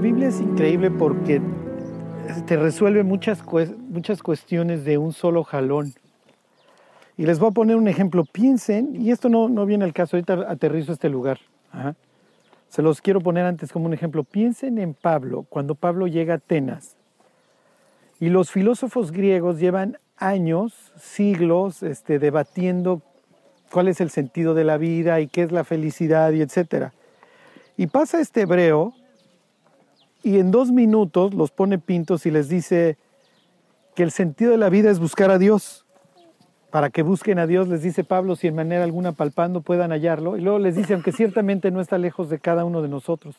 Biblia es increíble porque te resuelve muchas, muchas cuestiones de un solo jalón. Y les voy a poner un ejemplo. Piensen, y esto no, no viene al caso, ahorita aterrizo a este lugar. Se los quiero poner antes como un ejemplo. Piensen en Pablo, cuando Pablo llega a Atenas. Y los filósofos griegos llevan años, siglos, este, debatiendo cuál es el sentido de la vida y qué es la felicidad y etcétera. Y pasa este hebreo y en dos minutos los pone pintos y les dice que el sentido de la vida es buscar a Dios. Para que busquen a Dios, les dice Pablo, si en manera alguna palpando puedan hallarlo. Y luego les dice, aunque ciertamente no está lejos de cada uno de nosotros.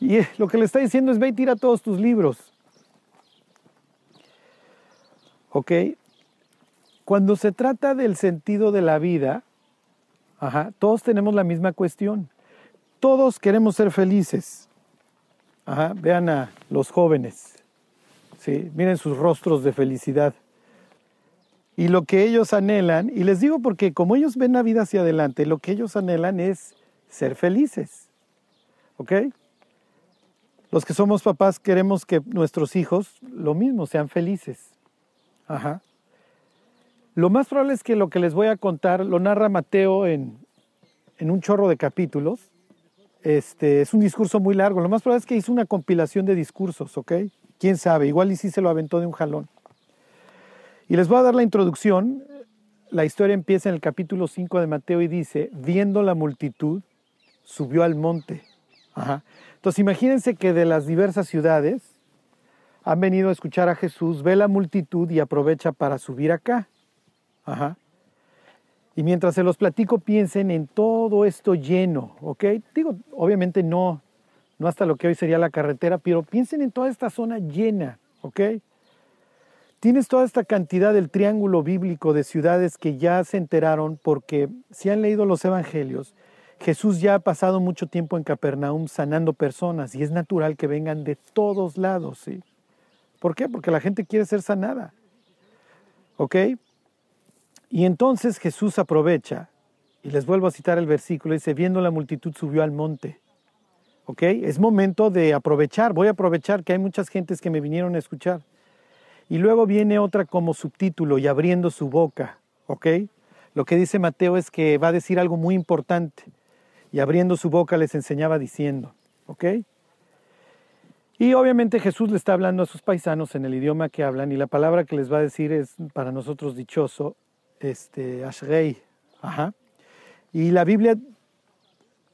Y lo que le está diciendo es, ve y tira todos tus libros. ¿Ok? Cuando se trata del sentido de la vida, todos tenemos la misma cuestión. Todos queremos ser felices. Vean a los jóvenes. ¿sí? Miren sus rostros de felicidad. Y lo que ellos anhelan, y les digo porque como ellos ven la vida hacia adelante, lo que ellos anhelan es ser felices. ¿Ok? Los que somos papás queremos que nuestros hijos lo mismo, sean felices. Ajá. Lo más probable es que lo que les voy a contar lo narra Mateo en, un chorro de capítulos. Este, es un discurso muy largo. Lo más probable es que hizo una compilación de discursos, ¿ok? Quién sabe, igual y sí se lo aventó de un jalón. Y les voy a dar la introducción. La historia empieza en el capítulo 5 de Mateo y dice, viendo la multitud, subió al monte. Entonces imagínense que de las diversas ciudades han venido a escuchar a Jesús, ve la multitud y aprovecha para subir acá. Ajá. Y mientras se los platico, piensen en todo esto lleno, ¿ok? Digo, obviamente no, no hasta lo que hoy sería la carretera, pero piensen en toda esta zona llena, ¿ok? Tienes toda esta cantidad del triángulo bíblico de ciudades que ya se enteraron porque si han leído los evangelios, Jesús ya ha pasado mucho tiempo en Capernaum sanando personas y es natural que vengan de todos lados, ¿sí? ¿Por qué? Porque la gente quiere ser sanada. ¿Ok? Y entonces Jesús aprovecha, y les vuelvo a citar el versículo, dice, viendo la multitud subió al monte. ¿Ok? Es momento de aprovechar, voy a aprovechar que hay muchas gentes que me vinieron a escuchar. Y luego viene otra como subtítulo, y abriendo su boca. ¿Ok? Lo que dice Mateo es que va a decir algo muy importante. Y abriendo su boca les enseñaba diciendo. ¿Ok? Y obviamente Jesús le está hablando a sus paisanos en el idioma que hablan y la palabra que les va a decir es para nosotros dichoso este, Ashrei. Ajá. Y la Biblia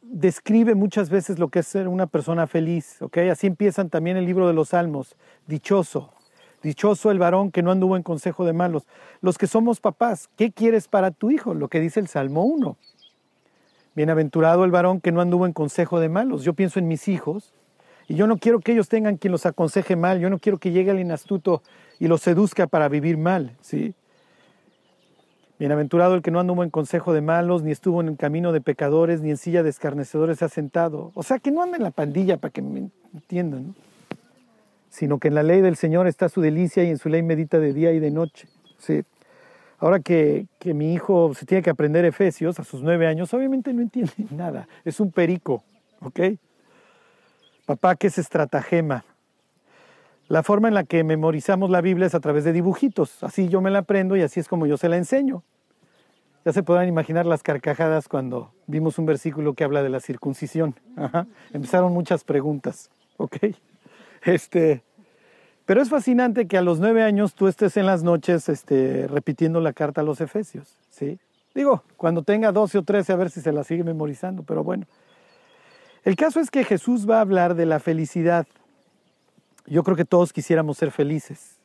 describe muchas veces lo que es ser una persona feliz, ¿ok? Así empiezan también el libro de los Salmos, dichoso, dichoso el varón que no anduvo en consejo de malos. Los que somos papás, ¿qué quieres para tu hijo? Lo que dice el Salmo 1. Bienaventurado el varón que no anduvo en consejo de malos. Yo pienso en mis hijos y yo no quiero que ellos tengan quien los aconseje mal, yo no quiero que llegue el inastuto y los seduzca para vivir mal, ¿sí? Bienaventurado el que no anduvo en consejo de malos, ni estuvo en el camino de pecadores, ni en silla de escarnecedores se ha sentado. O sea, que no anda en la pandilla, para que me entiendan, sino que en la ley del Señor está su delicia y en su ley medita de día y de noche. Sí. Ahora que, que mi hijo se tiene que aprender Efesios a sus nueve años, obviamente no entiende nada. Es un perico, ¿ok? Papá, ¿qué es estratagema? La forma en la que memorizamos la Biblia es a través de dibujitos. Así yo me la aprendo y así es como yo se la enseño. Ya se podrán imaginar las carcajadas cuando vimos un versículo que habla de la circuncisión. Empezaron muchas preguntas, ¿ok? Este, pero es fascinante que a los nueve años tú estés en las noches este, repitiendo la carta a los Efesios, ¿sí? Digo, cuando tenga 12 o 13 a ver si se la sigue memorizando, pero bueno. El caso es que Jesús va a hablar de la felicidad. Yo creo que todos quisiéramos ser felices.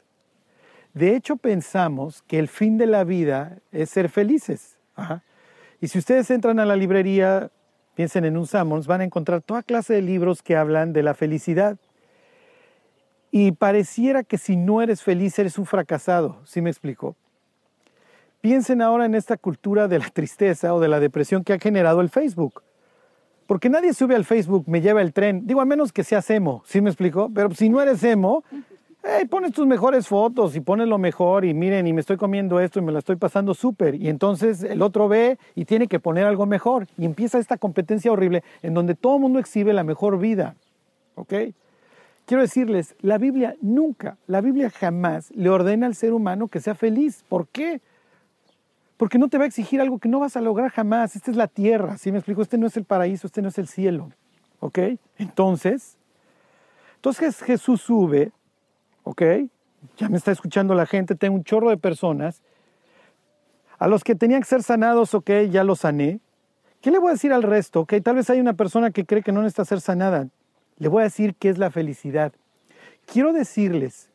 De hecho, pensamos que el fin de la vida es ser felices. Y si ustedes entran a la librería, piensen en un Sammons, van a encontrar toda clase de libros que hablan de la felicidad. Y pareciera que si no eres feliz eres un fracasado, ¿sí me explico? Piensen ahora en esta cultura de la tristeza o de la depresión que ha generado el Facebook. Porque nadie sube al Facebook, me lleva el tren. Digo, a menos que seas emo, ¿sí me explico? Pero si no eres emo, pones tus mejores fotos y pones lo mejor y miren, y me estoy comiendo esto y me la estoy pasando súper. Y entonces el otro ve y tiene que poner algo mejor. Y empieza esta competencia horrible en donde todo el mundo exhibe la mejor vida. ¿Ok? quiero decirles, la Biblia nunca, la Biblia jamás le ordena al ser humano que sea feliz. ¿Por qué? Porque no te va a exigir algo que no vas a lograr jamás. Esta es la tierra, ¿sí me explico? Este no es el paraíso, este no es el cielo. ¿Ok? Entonces, entonces Jesús sube, ¿ok? Ya me está escuchando la gente, tengo un chorro de personas. A los que tenían que ser sanados, ok, ya los sané. ¿Qué le voy a decir al resto? Ok, tal vez hay una persona que cree que no necesita ser sanada. Le voy a decir qué es la felicidad. Quiero decirles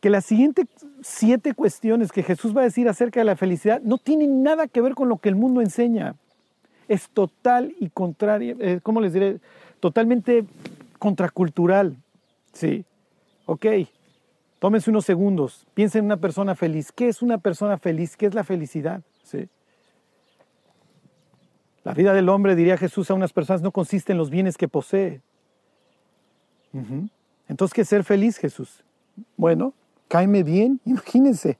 que las siguientes siete cuestiones que Jesús va a decir acerca de la felicidad no tienen nada que ver con lo que el mundo enseña. Es total y contraria, eh, ¿cómo les diré? Totalmente contracultural. Sí. Ok. Tómense unos segundos. Piensen en una persona feliz. ¿Qué es una persona feliz? ¿Qué es la felicidad? Sí. La vida del hombre, diría Jesús a unas personas, no consiste en los bienes que posee. Entonces, ¿qué es ser feliz, Jesús? Bueno, cáeme bien, imagínense.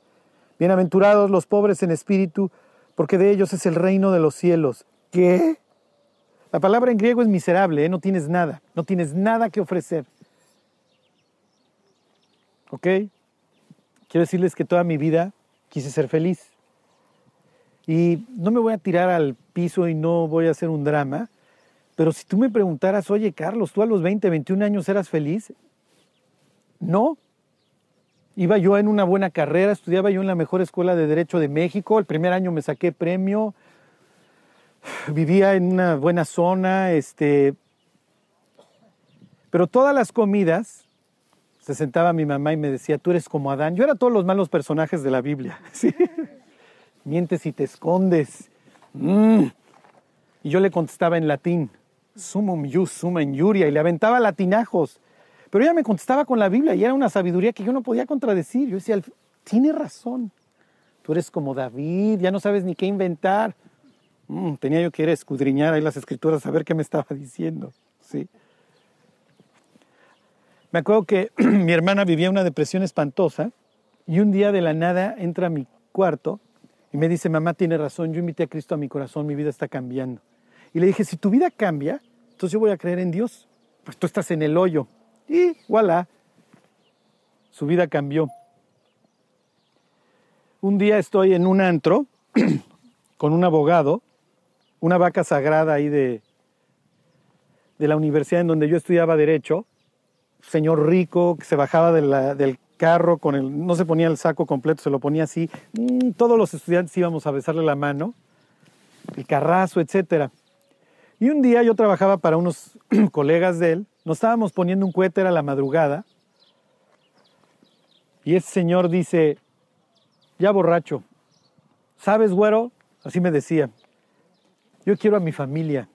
Bienaventurados los pobres en espíritu, porque de ellos es el reino de los cielos. ¿Qué? La palabra en griego es miserable, ¿eh? no tienes nada, no tienes nada que ofrecer. ¿Ok? Quiero decirles que toda mi vida quise ser feliz. Y no me voy a tirar al piso y no voy a hacer un drama, pero si tú me preguntaras, oye Carlos, ¿tú a los 20, 21 años eras feliz? No. Iba yo en una buena carrera, estudiaba yo en la mejor escuela de Derecho de México, el primer año me saqué premio, vivía en una buena zona, este, pero todas las comidas se sentaba mi mamá y me decía, tú eres como Adán. Yo era todos los malos personajes de la Biblia. ¿sí? Mientes y te escondes. Mm. Y yo le contestaba en latín, sumum jus, suma injuria, y le aventaba latinajos. Pero ella me contestaba con la Biblia y era una sabiduría que yo no podía contradecir. Yo decía, tiene razón. Tú eres como David, ya no sabes ni qué inventar. Mm, tenía yo que ir a escudriñar ahí las escrituras a ver qué me estaba diciendo. Sí. Me acuerdo que mi hermana vivía una depresión espantosa y un día de la nada entra a mi cuarto y me dice, mamá tiene razón, yo invité a Cristo a mi corazón, mi vida está cambiando. Y le dije, si tu vida cambia, entonces yo voy a creer en Dios. Pues tú estás en el hoyo. Y voilà, su vida cambió. Un día estoy en un antro con un abogado, una vaca sagrada ahí de, de la universidad en donde yo estudiaba derecho, señor rico que se bajaba del carro con el, no se ponía el saco completo, se lo ponía así. Mm, todos los estudiantes íbamos a besarle la mano, el carrazo, etcétera. Y un día yo trabajaba para unos colegas de él, nos estábamos poniendo un cohete, a la madrugada, y ese señor dice, ya borracho, ¿sabes, güero? Así me decía, yo quiero a mi familia.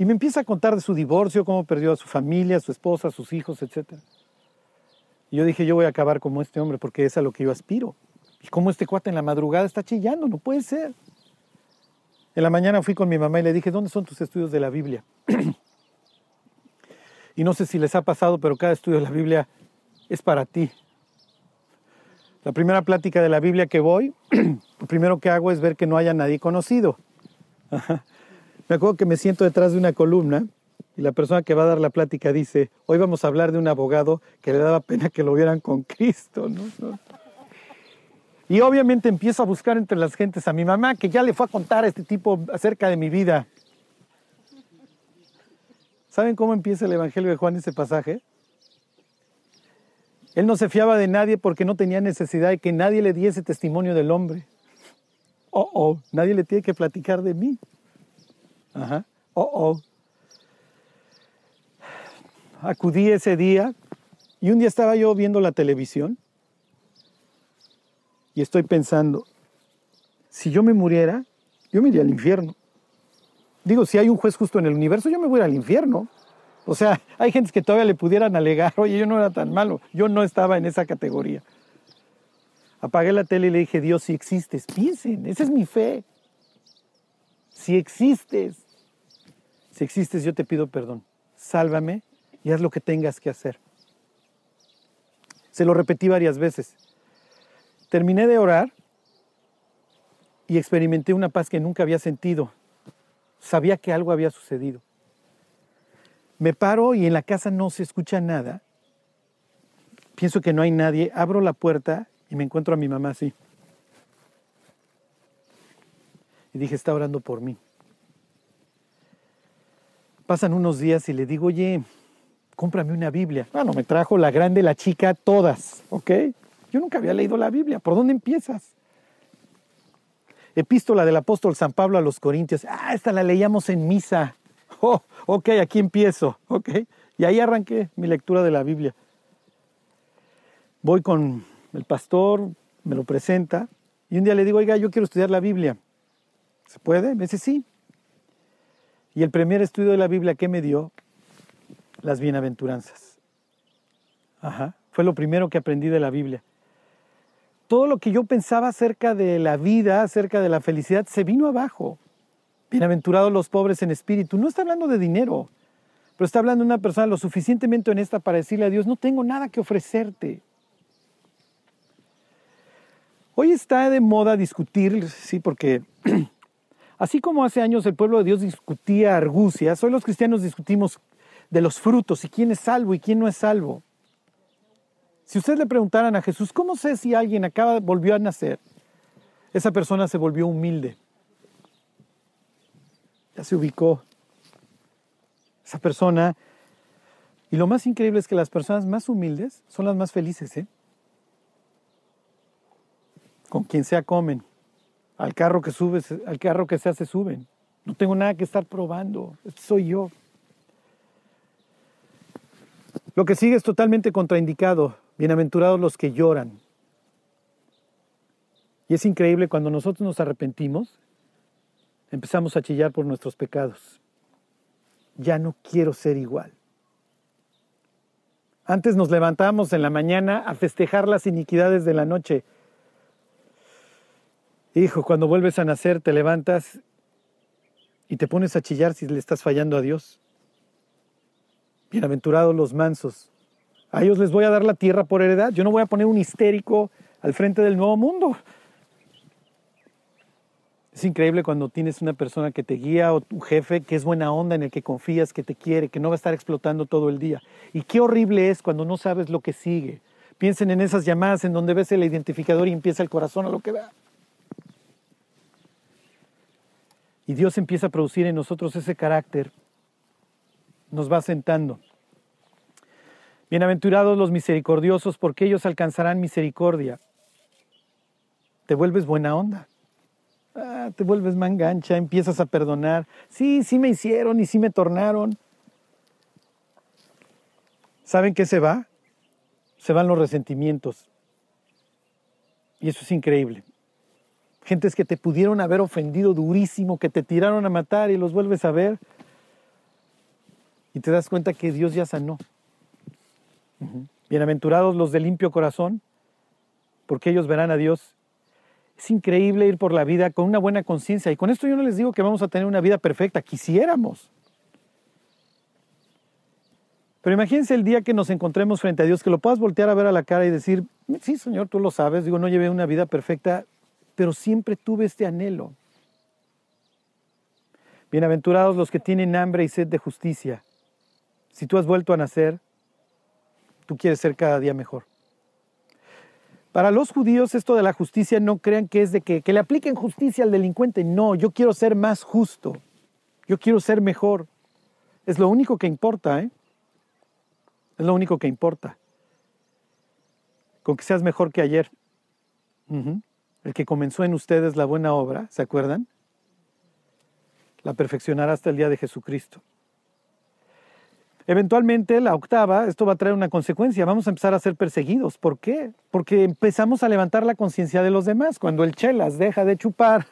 Y me empieza a contar de su divorcio, cómo perdió a su familia, a su esposa, a sus hijos, etc. Y yo dije, yo voy a acabar como este hombre porque es a lo que yo aspiro. Y como este cuate en la madrugada está chillando, no puede ser. En la mañana fui con mi mamá y le dije, ¿dónde son tus estudios de la Biblia? y no sé si les ha pasado, pero cada estudio de la Biblia es para ti. La primera plática de la Biblia que voy, lo primero que hago es ver que no haya nadie conocido. Me acuerdo que me siento detrás de una columna y la persona que va a dar la plática dice, hoy vamos a hablar de un abogado que le daba pena que lo vieran con Cristo. Y obviamente empiezo a buscar entre las gentes a mi mamá, que ya le fue a contar a este tipo acerca de mi vida. ¿Saben cómo empieza el Evangelio de Juan ese pasaje? Él no se fiaba de nadie porque no tenía necesidad de que nadie le diese testimonio del hombre. Oh, oh, nadie le tiene que platicar de mí. Ajá. Oh, oh. Acudí ese día y un día estaba yo viendo la televisión y estoy pensando, si yo me muriera, yo me iría al infierno. Digo, si hay un juez justo en el universo, yo me voy al infierno. O sea, hay gente que todavía le pudieran alegar, oye, yo no era tan malo, yo no estaba en esa categoría. Apagué la tele y le dije, Dios, si existes, piensen, esa es mi fe si existes, si existes, yo te pido perdón. Sálvame y haz lo que tengas que hacer. Se lo repetí varias veces. Terminé de orar y experimenté una paz que nunca había sentido. Sabía que algo había sucedido. Me paro y en la casa no se escucha nada pienso que no hay nadie, abro la puerta y me encuentro a mi mamá así. Y dije, está orando por mí. Pasan unos días y le digo, oye, cómprame una Biblia. Bueno, me trajo la grande, la chica, todas, ¿ok? Yo nunca había leído la Biblia. ¿Por dónde empiezas? Epístola del apóstol San Pablo a los Corintios. Ah, esta la leíamos en misa. Oh, ok, aquí empiezo, ok. Y ahí arranqué mi lectura de la Biblia. Voy con el pastor, me lo presenta, y un día le digo, oiga, yo quiero estudiar la Biblia. ¿Se puede? Me dice, sí. Y el primer estudio de la Biblia que me dio, las bienaventuranzas. Ajá. Fue lo primero que aprendí de la Biblia. Todo lo que yo pensaba acerca de la vida, acerca de la felicidad, se vino abajo. Bienaventurados los pobres en espíritu. No está hablando de dinero, pero está hablando de una persona lo suficientemente honesta para decirle a Dios, no tengo nada que ofrecerte. Hoy está de moda discutir, sí, porque así como hace años el pueblo de Dios discutía argucias, hoy los cristianos discutimos de los frutos y quién es salvo y quién no es salvo. Si ustedes le preguntaran a Jesús, ¿cómo sé si alguien acaba, volvió a nacer? Esa persona se volvió humilde. Ya se ubicó. Esa persona. Y lo más increíble es que las personas más humildes son las más felices, ¿eh? Con quien sea comen. Al carro que subes, al carro que se suben. No tengo nada que estar probando. Este soy yo. Lo que sigue es totalmente contraindicado. Bienaventurados los que lloran. Y es increíble cuando nosotros nos arrepentimos, empezamos a chillar por nuestros pecados. Ya no quiero ser igual. Antes nos levantamos en la mañana a festejar las iniquidades de la noche. Hijo, cuando vuelves a nacer te levantas y te pones a chillar si le estás fallando a Dios. Bienaventurados los mansos. A ellos les voy a dar la tierra por heredad. Yo no voy a poner un histérico al frente del nuevo mundo. Es increíble cuando tienes una persona que te guía o tu jefe que es buena onda, en el que confías, que te quiere, que no va a estar explotando todo el día. Y qué horrible es cuando no sabes lo que sigue. Piensen en esas llamadas en donde ves el identificador y empieza el corazón a lo que va. Y Dios empieza a producir en nosotros ese carácter nos va sentando. Bienaventurados los misericordiosos, porque ellos alcanzarán misericordia. Te vuelves buena onda. Ah, te vuelves mangancha, empiezas a perdonar. Sí, sí me hicieron y sí me tornaron. ¿Saben qué se va? Se van los resentimientos. Y eso es increíble. Gentes que te pudieron haber ofendido durísimo, que te tiraron a matar y los vuelves a ver y te das cuenta que Dios ya sanó. Bienaventurados los de limpio corazón, porque ellos verán a Dios. Es increíble ir por la vida con una buena conciencia. Y con esto yo no les digo que vamos a tener una vida perfecta, quisiéramos. Pero imagínense el día que nos encontremos frente a Dios, que lo puedas voltear a ver a la cara y decir, sí, Señor, tú lo sabes, digo, no llevé una vida perfecta, pero siempre tuve este anhelo. Bienaventurados los que tienen hambre y sed de justicia, si tú has vuelto a nacer, tú quieres ser cada día mejor. Para los judíos esto de la justicia no crean que es de que, le apliquen justicia al delincuente. No, yo quiero ser más justo. Yo quiero ser mejor. Es lo único que importa, ¿eh? Es lo único que importa. Con que seas mejor que ayer. El que comenzó en ustedes la buena obra, ¿se acuerdan? La perfeccionará hasta el día de Jesucristo. Eventualmente, la octava, esto va a traer una consecuencia, vamos a empezar a ser perseguidos. ¿Por qué? Porque empezamos a levantar la conciencia de los demás. Cuando el chelas deja de chupar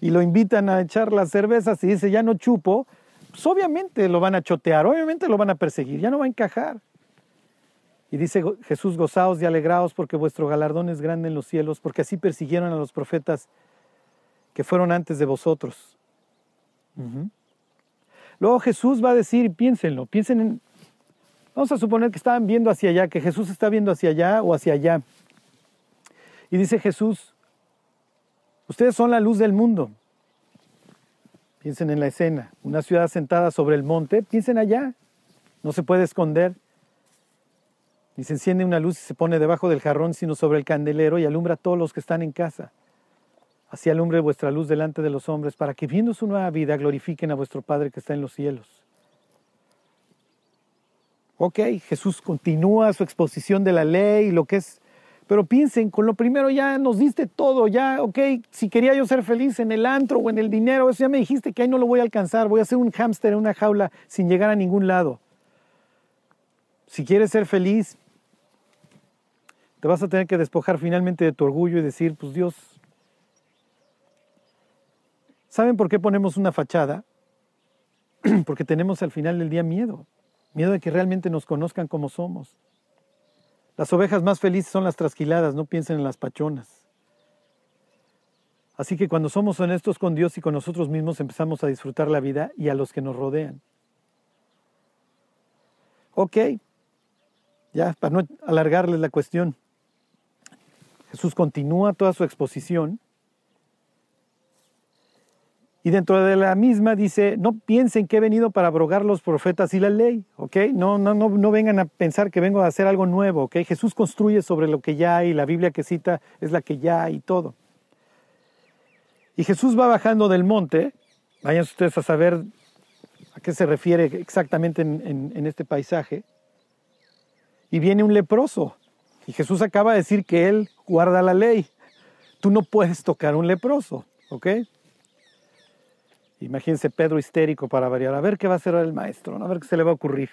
y lo invitan a echar las cervezas y dice, ya no chupo, pues obviamente lo van a chotear, obviamente lo van a perseguir, ya no va a encajar. Y dice Jesús, gozaos y alegraos porque vuestro galardón es grande en los cielos, porque así persiguieron a los profetas que fueron antes de vosotros. Luego Jesús va a decir, piénsenlo, piensen en, vamos a suponer que estaban viendo hacia allá, que Jesús está viendo hacia allá o hacia allá. Y dice Jesús, ustedes son la luz del mundo. Piensen en la escena, una ciudad sentada sobre el monte, piensen allá, no se puede esconder. Ni se enciende una luz y se pone debajo del jarrón, sino sobre el candelero y alumbra a todos los que están en casa. Así alumbre vuestra luz delante de los hombres, para que viendo su nueva vida glorifiquen a vuestro Padre que está en los cielos. Ok, Jesús continúa su exposición de la ley y lo que es pero piensen, con lo primero ya nos diste todo, ya, ok, si quería yo ser feliz en el antro o en el dinero, eso ya me dijiste que ahí no lo voy a alcanzar, voy a ser un hámster en una jaula sin llegar a ningún lado. Si quieres ser feliz, te vas a tener que despojar finalmente de tu orgullo y decir, pues Dios, ¿saben por qué ponemos una fachada? Porque tenemos al final del día miedo, miedo de que realmente nos conozcan como somos. Las ovejas más felices son las trasquiladas, no piensen en las pachonas. Así que cuando somos honestos con Dios y con nosotros mismos empezamos a disfrutar la vida y a los que nos rodean. Ok, ya para no alargarles la cuestión. Jesús continúa toda su exposición y dentro de la misma dice, no piensen que he venido para abrogar los profetas y la ley, ¿ok? No, no, no, no vengan a pensar que vengo a hacer algo nuevo, ¿ok? Jesús construye sobre lo que ya hay, la Biblia que cita es la que ya hay todo. Y Jesús va bajando del monte, vayan ustedes a saber a qué se refiere exactamente en, en este paisaje, y viene un leproso. Y Jesús acaba de decir que él guarda la ley. Tú no puedes tocar un leproso, ¿ok? Imagínense Pedro histérico para variar, a ver qué va a hacer el maestro, a ver qué se le va a ocurrir.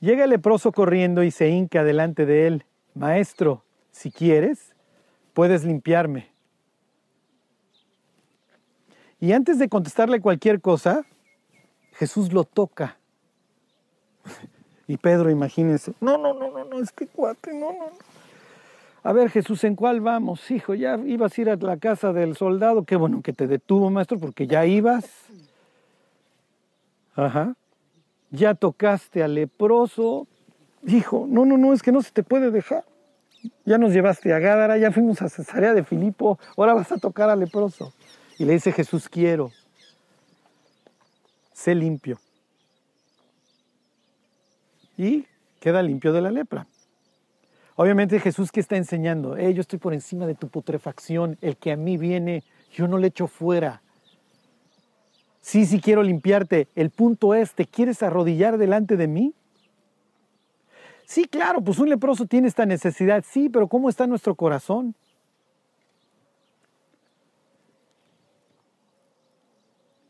Llega el leproso corriendo y se hinca delante de él. Maestro, si quieres, puedes limpiarme. Y antes de contestarle cualquier cosa, Jesús lo toca. Y Pedro, imagínense, no, no, no, no, no, es que cuate, no, no, no. A ver, Jesús, ¿en cuál vamos? Hijo, ya ibas a ir a la casa del soldado. Qué bueno que te detuvo, maestro, porque ya ibas. Ajá. Ya tocaste al leproso. Hijo, no, no, no, es que no se te puede dejar. Ya nos llevaste a Gádara, ya fuimos a Cesarea de Filipo, ahora vas a tocar al leproso. Y le dice Jesús, quiero. Sé limpio. Y queda limpio de la lepra. Obviamente Jesús que está enseñando, yo estoy por encima de tu putrefacción, el que a mí viene, yo no le echo fuera. Sí, sí quiero limpiarte. El punto es, ¿te quieres arrodillar delante de mí? Sí, claro, pues un leproso tiene esta necesidad, sí, pero ¿cómo está nuestro corazón?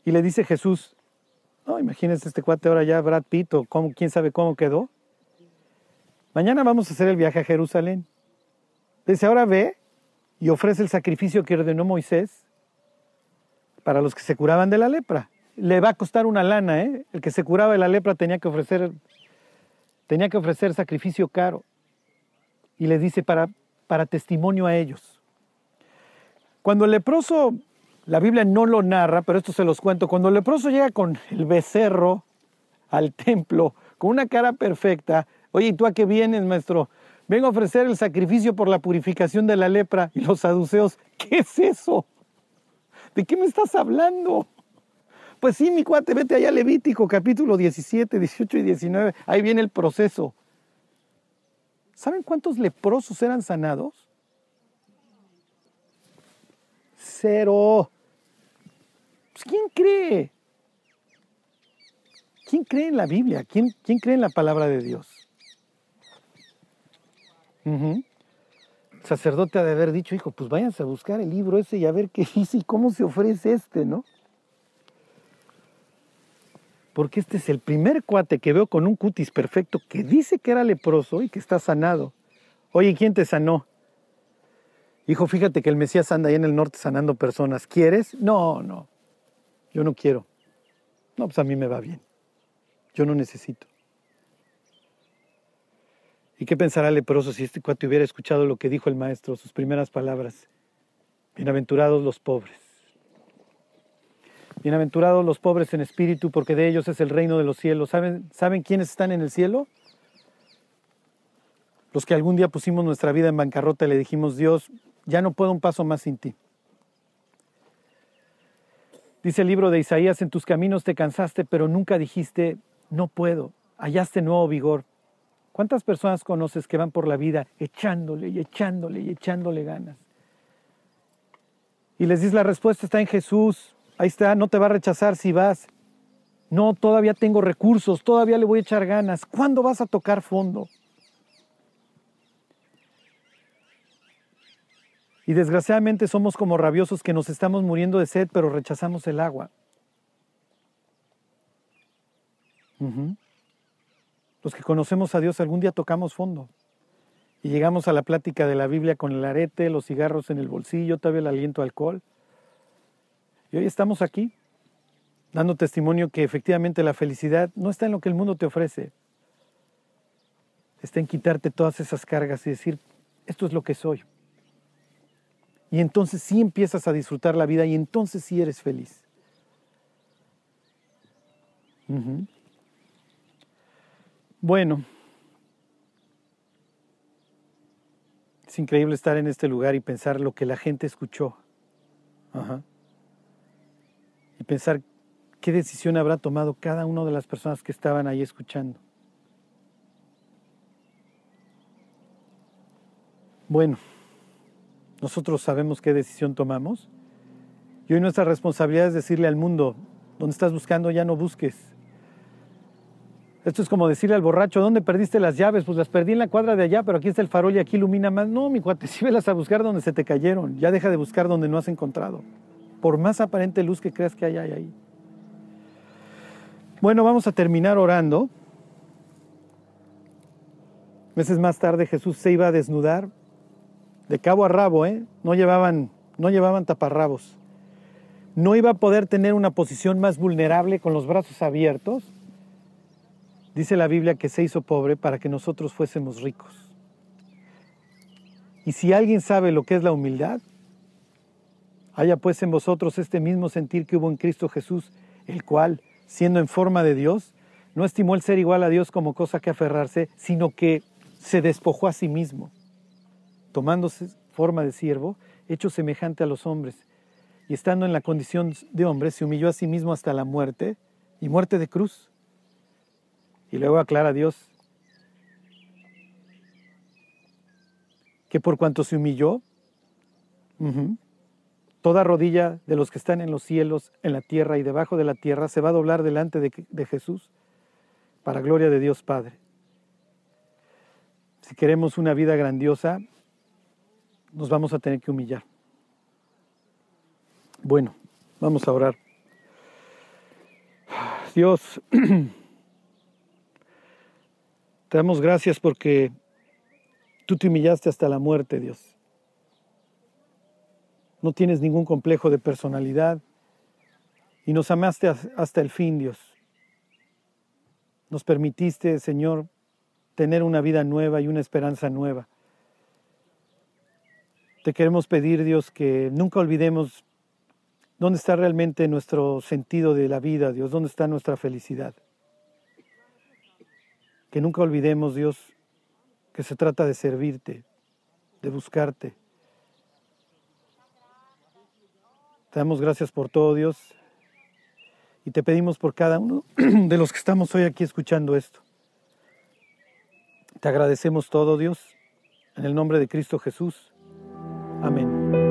Y le dice Jesús, no, imagínense este cuate ahora ya Brad Pitt quién sabe cómo quedó. Mañana vamos a hacer el viaje a Jerusalén. Dice, ahora ve y ofrece el sacrificio que ordenó Moisés para los que se curaban de la lepra. Le va a costar una lana, ¿eh? El que se curaba de la lepra tenía que ofrecer, tenía que ofrecer sacrificio caro. Y le dice para, para testimonio a ellos. Cuando el leproso, la Biblia no lo narra, pero esto se los cuento, cuando el leproso llega con el becerro al templo, con una cara perfecta, Oye, ¿y tú a qué vienes, maestro? Vengo a ofrecer el sacrificio por la purificación de la lepra. Y los saduceos, ¿qué es eso? ¿De qué me estás hablando? Pues sí, mi cuate, vete allá a Levítico, capítulo 17, 18 y 19. Ahí viene el proceso. ¿Saben cuántos leprosos eran sanados? Cero. Pues, ¿Quién cree? ¿Quién cree en la Biblia? ¿Quién, ¿Quién cree en la palabra de Dios? Sacerdote ha de haber dicho, hijo, pues váyanse a buscar el libro ese y a ver qué dice y cómo se ofrece este, ¿no? Porque este es el primer cuate que veo con un cutis perfecto que dice que era leproso y que está sanado. Oye, ¿quién te sanó? Hijo, fíjate que el Mesías anda ahí en el norte sanando personas. ¿Quieres? No, no. Yo no quiero. No, pues a mí me va bien. Yo no necesito. ¿Y qué pensará el leproso si este cuate hubiera escuchado lo que dijo el maestro, sus primeras palabras? Bienaventurados los pobres. Bienaventurados los pobres en espíritu, porque de ellos es el reino de los cielos. ¿Saben, ¿Saben quiénes están en el cielo? Los que algún día pusimos nuestra vida en bancarrota y le dijimos, Dios, ya no puedo un paso más sin ti. Dice el libro de Isaías, en tus caminos te cansaste, pero nunca dijiste, no puedo. Hallaste nuevo vigor. ¿Cuántas personas conoces que van por la vida echándole y echándole y echándole ganas? Y les dices la respuesta está en Jesús, ahí está, no te va a rechazar si vas. No, todavía tengo recursos, todavía le voy a echar ganas. ¿Cuándo vas a tocar fondo? Y desgraciadamente somos como rabiosos que nos estamos muriendo de sed, pero rechazamos el agua. Los que conocemos a Dios algún día tocamos fondo y llegamos a la plática de la Biblia con el arete, los cigarros en el bolsillo, todavía el aliento alcohol. Y hoy estamos aquí dando testimonio que efectivamente la felicidad no está en lo que el mundo te ofrece, está en quitarte todas esas cargas y decir, esto es lo que soy. Y entonces sí empiezas a disfrutar la vida y entonces sí eres feliz. Bueno, es increíble estar en este lugar y pensar lo que la gente escuchó. Y pensar qué decisión habrá tomado cada una de las personas que estaban ahí escuchando. Bueno, nosotros sabemos qué decisión tomamos. Y hoy nuestra responsabilidad es decirle al mundo, donde estás buscando ya no busques. Esto es como decirle al borracho, ¿dónde perdiste las llaves? Pues las perdí en la cuadra de allá, pero aquí está el farol y aquí ilumina más. No, mi cuate, sí velas a buscar donde se te cayeron. Ya deja de buscar donde no has encontrado. Por más aparente luz que creas que hay ahí. Bueno, vamos a terminar orando. Meses más tarde Jesús se iba a desnudar de cabo a rabo, ¿eh? No llevaban, no llevaban taparrabos. No iba a poder tener una posición más vulnerable con los brazos abiertos Dice la Biblia que se hizo pobre para que nosotros fuésemos ricos. Y si alguien sabe lo que es la humildad, haya pues en vosotros este mismo sentir que hubo en Cristo Jesús, el cual, siendo en forma de Dios, no estimó el ser igual a Dios como cosa que aferrarse, sino que se despojó a sí mismo, tomándose forma de siervo, hecho semejante a los hombres, y estando en la condición de hombre, se humilló a sí mismo hasta la muerte, y muerte de cruz. Y luego aclara Dios que por cuanto se humilló, toda rodilla de los que están en los cielos, en la tierra y debajo de la tierra se va a doblar delante de, de Jesús para gloria de Dios Padre. Si queremos una vida grandiosa, nos vamos a tener que humillar. Bueno, vamos a orar. Dios, Te damos gracias porque tú te humillaste hasta la muerte, Dios. No tienes ningún complejo de personalidad y nos amaste hasta el fin, Dios. Nos permitiste, Señor, tener una vida nueva y una esperanza nueva. Te queremos pedir, Dios, que nunca olvidemos dónde está realmente nuestro sentido de la vida, Dios, dónde está nuestra felicidad. Que nunca olvidemos, Dios, que se trata de servirte, de buscarte. Te damos gracias por todo, Dios, y te pedimos por cada uno de los que estamos hoy aquí escuchando esto. Te agradecemos todo, Dios, en el nombre de Cristo Jesús. Amén.